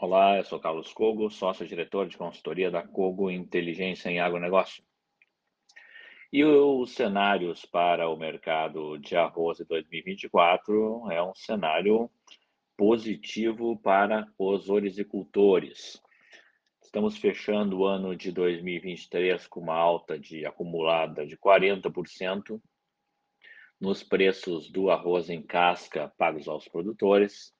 Olá, eu sou Carlos Cogo, sócio-diretor de consultoria da Cogo Inteligência em Agronegócio. E os cenários para o mercado de arroz de 2024 é um cenário positivo para os orizicultores. Estamos fechando o ano de 2023 com uma alta de acumulada de 40% nos preços do arroz em casca pagos aos produtores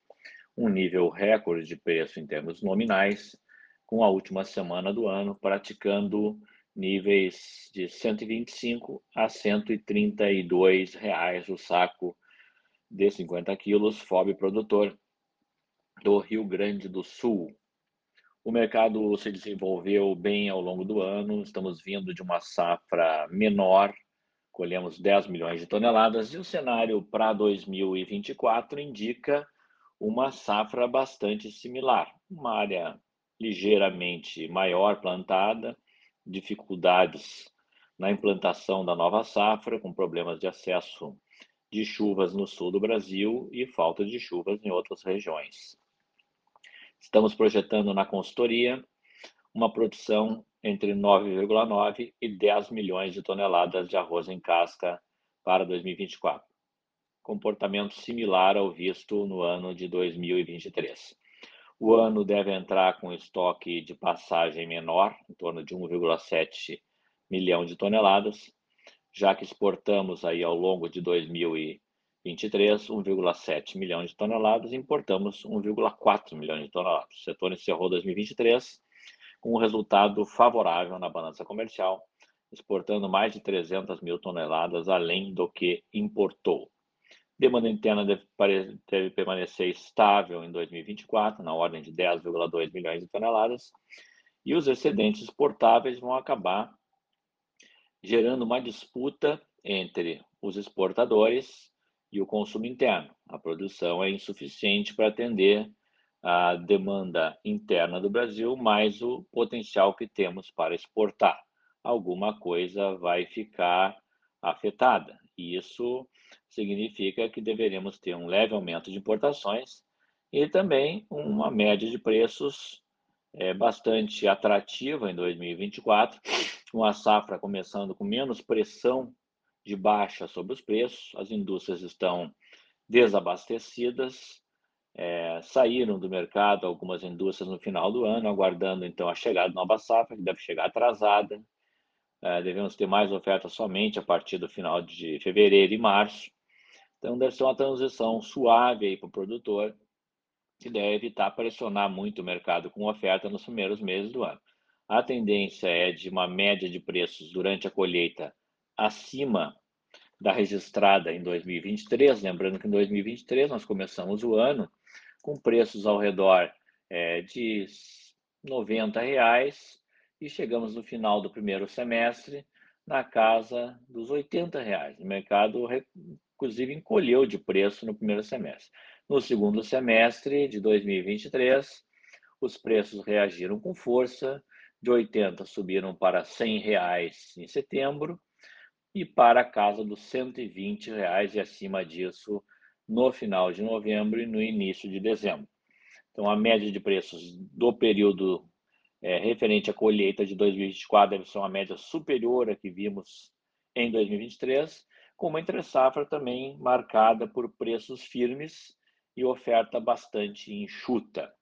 um nível recorde de preço em termos nominais, com a última semana do ano praticando níveis de 125 a 132 reais o saco de 50 quilos FOB produtor do Rio Grande do Sul. O mercado se desenvolveu bem ao longo do ano, estamos vindo de uma safra menor, colhemos 10 milhões de toneladas e o cenário para 2024 indica uma safra bastante similar, uma área ligeiramente maior plantada, dificuldades na implantação da nova safra, com problemas de acesso de chuvas no sul do Brasil e falta de chuvas em outras regiões. Estamos projetando na consultoria uma produção entre 9,9 e 10 milhões de toneladas de arroz em casca para 2024 comportamento similar ao visto no ano de 2023. O ano deve entrar com estoque de passagem menor, em torno de 1,7 milhão de toneladas, já que exportamos aí ao longo de 2023 1,7 milhão de toneladas, importamos 1,4 milhão de toneladas. O setor encerrou 2023 com um resultado favorável na balança comercial, exportando mais de 300 mil toneladas além do que importou. Demanda interna deve, permanecer estável em 2024, na ordem de 10,2 milhões de toneladas, e os excedentes exportáveis vão acabar gerando uma disputa entre os exportadores e o consumo interno. A produção é insuficiente para atender a demanda interna do Brasil, mais o potencial que temos para exportar. Alguma coisa vai ficar afetada. E isso significa que deveremos ter um leve aumento de importações e também uma média de preços é, bastante atrativa em 2024, uma safra começando com menos pressão de baixa sobre os preços, as indústrias estão desabastecidas, é, saíram do mercado algumas indústrias no final do ano, aguardando então a chegada de nova safra, que deve chegar atrasada. É, devemos ter mais ofertas somente a partir do final de fevereiro e março. Então, deve ser uma transição suave aí para o produtor, que deve evitar pressionar muito o mercado com oferta nos primeiros meses do ano. A tendência é de uma média de preços durante a colheita acima da registrada em 2023. Lembrando que em 2023 nós começamos o ano com preços ao redor é, de 90 reais e chegamos no final do primeiro semestre na casa dos 80 reais. O mercado inclusive encolheu de preço no primeiro semestre. No segundo semestre de 2023, os preços reagiram com força, de 80 subiram para 100 reais em setembro e para a casa dos 120 reais e acima disso no final de novembro e no início de dezembro. Então, a média de preços do período é, referente à colheita de 2024 deve ser uma média superior à que vimos em 2023 com uma entre-safra também marcada por preços firmes e oferta bastante enxuta.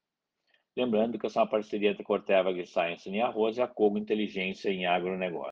Lembrando que essa é uma parceria entre a Corteva AgriScience em arroz e a Cogo Inteligência em agronegócio.